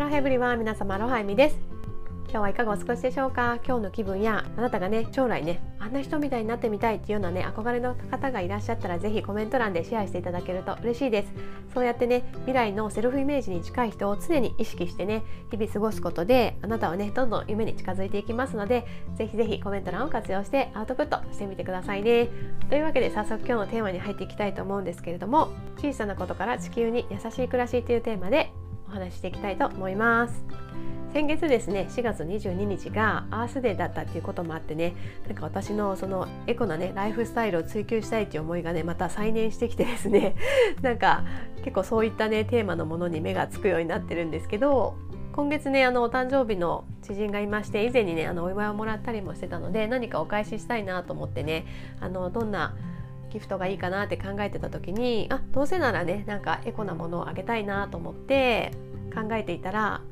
Hello everyone 皆様アロハエミです。今日はいかがお過ごしでしょうか？今日の気分やあなたがね将来ねあんな人みたいになってみたいっていうようなね憧れの方がいらっしゃったらぜひコメント欄でシェアしていただけると嬉しいです。そうやってね未来のセルフイメージに近い人を常に意識してね日々過ごすことであなたはねどんどん夢に近づいていきますのでぜひぜひコメント欄を活用してアウトプットしてみてくださいね。というわけで早速今日のテーマに入っていきたいと思うんですけれども小さなことから地球に優しい暮らしというテーマでお話していきたいと思います。先月ですね4月22日がアースデーだったっていうこともあってねなんか私のそのエコなねライフスタイルを追求したいっていう思いがねまた再燃してきてですね なんか結構そういったねテーマのものに目がつくようになってるんですけど今月ねあのお誕生日の知人がいまして以前にねあのお祝いをもらったりもしてたので何かお返ししたいなと思ってねあのどんなギフトがいいかなって考えてた時にあどうせならねなんかエコなものをあげたいなと思って考えていたら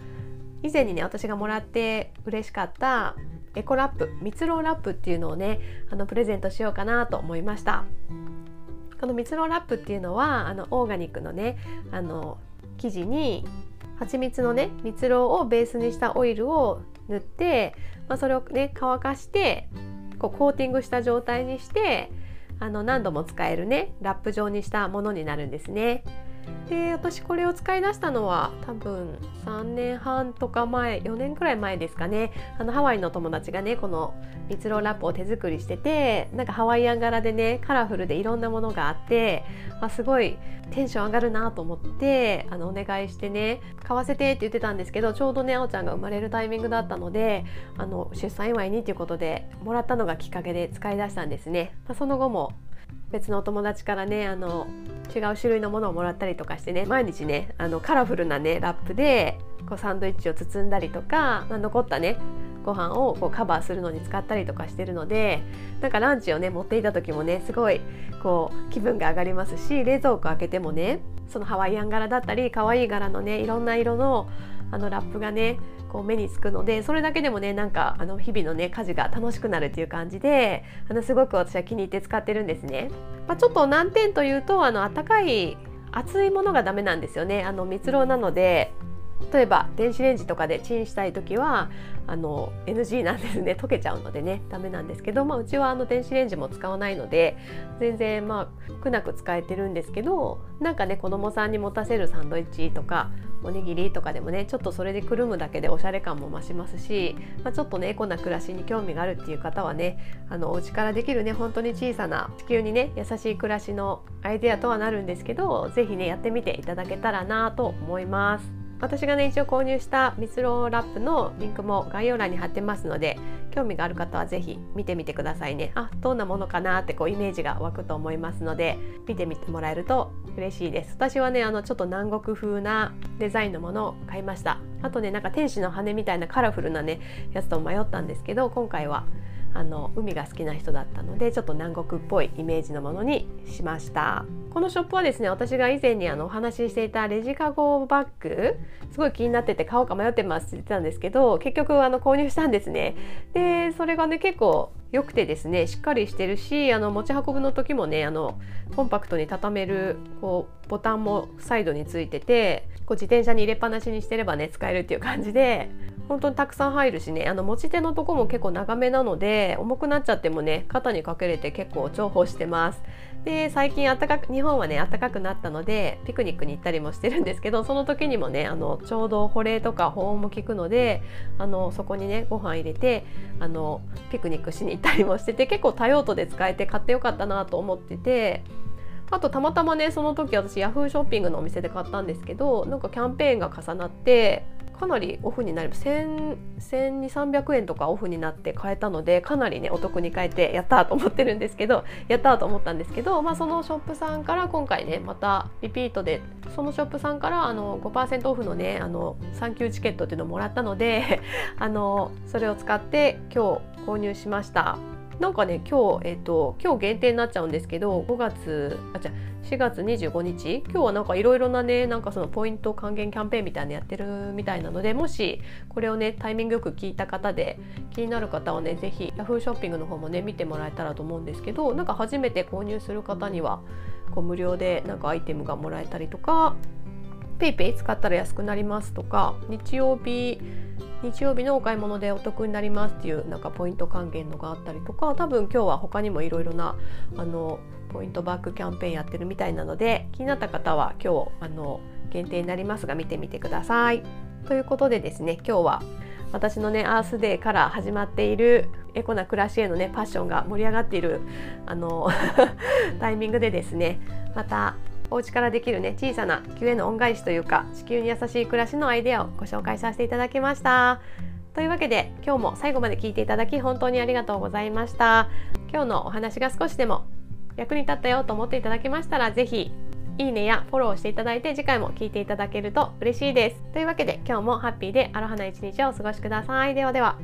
以前にね私がもらって嬉しかったエコラップ蜜ろラップっていうのをねあのプレゼントしようかなと思いました。この蜜ろラップっていうのはあのオーガニックのねあの生地に蜂蜜のね蜜ろをベースにしたオイルを塗って、まあ、それをね乾かしてこうコーティングした状態にしてあの何度も使えるねラップ状にしたものになるんですね。で私これを使い出したのは多分3年半とか前4年くらい前ですかねあのハワイの友達がねこの蜜ろラップを手作りしててなんかハワイアン柄でねカラフルでいろんなものがあって、あ、すごいテンション上がるなと思ってあのお願いしてね買わせてって言ってたんですけどちょうどねあおちゃんが生まれるタイミングだったのであの出産祝いにっていうことでもらったのがきっかけで使い出したんですね。まあ、その後も別のお友達からねあの違う種類のものをもらったりとかしてね毎日ねあのカラフルなねラップでこうサンドイッチを包んだりとか、まあ、残ったねご飯をこうカバーするのに使ったりとかしてるのでなんかランチをね持っていた時もねすごいこう気分が上がりますし冷蔵庫開けてもねそのハワイアン柄だったり可愛い柄のねいろんな色のあのラップがねこう目につくのでそれだけでもねなんかあの日々のね家事が楽しくなるっていう感じであのすごく私は気に入って使ってるんですね。まあ、ちょっと難点というとあの温かい熱いものがダメなんですよね。あの蜜ろうなので例えば電子レンジとかでチンしたい時はあの NG なんですね溶けちゃうのでねダメなんですけど、まあ、うちはあの電子レンジも使わないので全然まあ苦なく使えてるんですけどなんかね子供さんに持たせるサンドイッチとかおにぎりとかでもねちょっとそれでくるむだけでおしゃれ感も増しますし、まあ、ちょっとねエコな暮らしに興味があるっていう方はねあのお家からできるね本当に小さな地球にね優しい暮らしのアイデアとはなるんですけど是非ねやってみていただけたらなと思います。私がね一応購入した蜜ろラップのリンクも概要欄に貼ってますので興味がある方は是非見てみてくださいね。あどんなものかなってこうイメージが湧くと思いますので見てみてもらえると嬉しいです。私はねあのちょっと南国風なデザインのものを買いました。あとねなんか天使の羽みたいなカラフルなねやつと迷ったんですけど今回はあの海が好きな人だったのでちょっと南国っぽいイメージのものにしました。このショップはですね私が以前にあのお話ししていたレジカゴバッグすごい気になってて買おうか迷ってますって言ってたんですけど結局あの購入したんですね。でそれがね結構良くてですねしっかりしてるしあの持ち運ぶの時もねあのコンパクトに畳めるこうボタンもサイドについててこう自転車に入れっぱなしにしてればね使えるっていう感じで本当にたくさん入るしね。あの持ち手のとこも結構長めなので重くなっちゃってもね肩にかけれて結構重宝してます。で最近暖かく日本はね暖かくなったのでピクニックに行ったりもしてるんですけどその時にもねあのちょうど保冷とか保温も効くのであのそこにねご飯入れてあのピクニックしに行ったりもしてて結構多用途で使えて買ってよかったなと思っててあとたまたまねその時私ヤフーショッピングのお店で買ったんですけどなんかキャンペーンが重なってかなりオフになり1200300円とかオフになって買えたのでかなりねお得に買えてやったと思ってるんですけど やったと思ったんですけど、まあ、そのショップさんから今回ねまたリピートでそのショップさんからあの5%オフのねあのサンキューチケットっていうのをもらったので あのそれを使って今日購入しました。なんかね今日、えっと、今日限定になっちゃうんですけど5月あじゃ4月25日今日はなんかいろいろなねなんかそのポイント還元キャンペーンみたいなのやってるみたいなのでもしこれをねタイミングよく聞いた方で気になる方はね是非 Yahoo ショッピングの方もね見てもらえたらと思うんですけどなんか初めて購入する方にはこう無料でなんかアイテムがもらえたりとか PayPay 使ったら安くなりますとか日曜日日曜日のお買い物でお得になりますっていうなんかポイント還元のがあったりとか多分今日は他にもいろいろなあのポイントバックキャンペーンやってるみたいなので気になった方は今日あの限定になりますが見てみてください。ということでですね今日は私のねアースデーから始まっているエコな暮らしへのねパッションが盛り上がっているあの タイミングでですねまたお家からできるね小さな地球への恩返しというか地球に優しい暮らしのアイデアをご紹介させていただきました。というわけで今日も最後まで聞いていただき本当にありがとうございました。今日のお話が少しでも役に立ったよと思っていただけましたら是非いいねやフォローしていただいて次回も聞いていただけると嬉しいです。というわけで今日もハッピーでアロハな一日をお過ごしください。ではでは。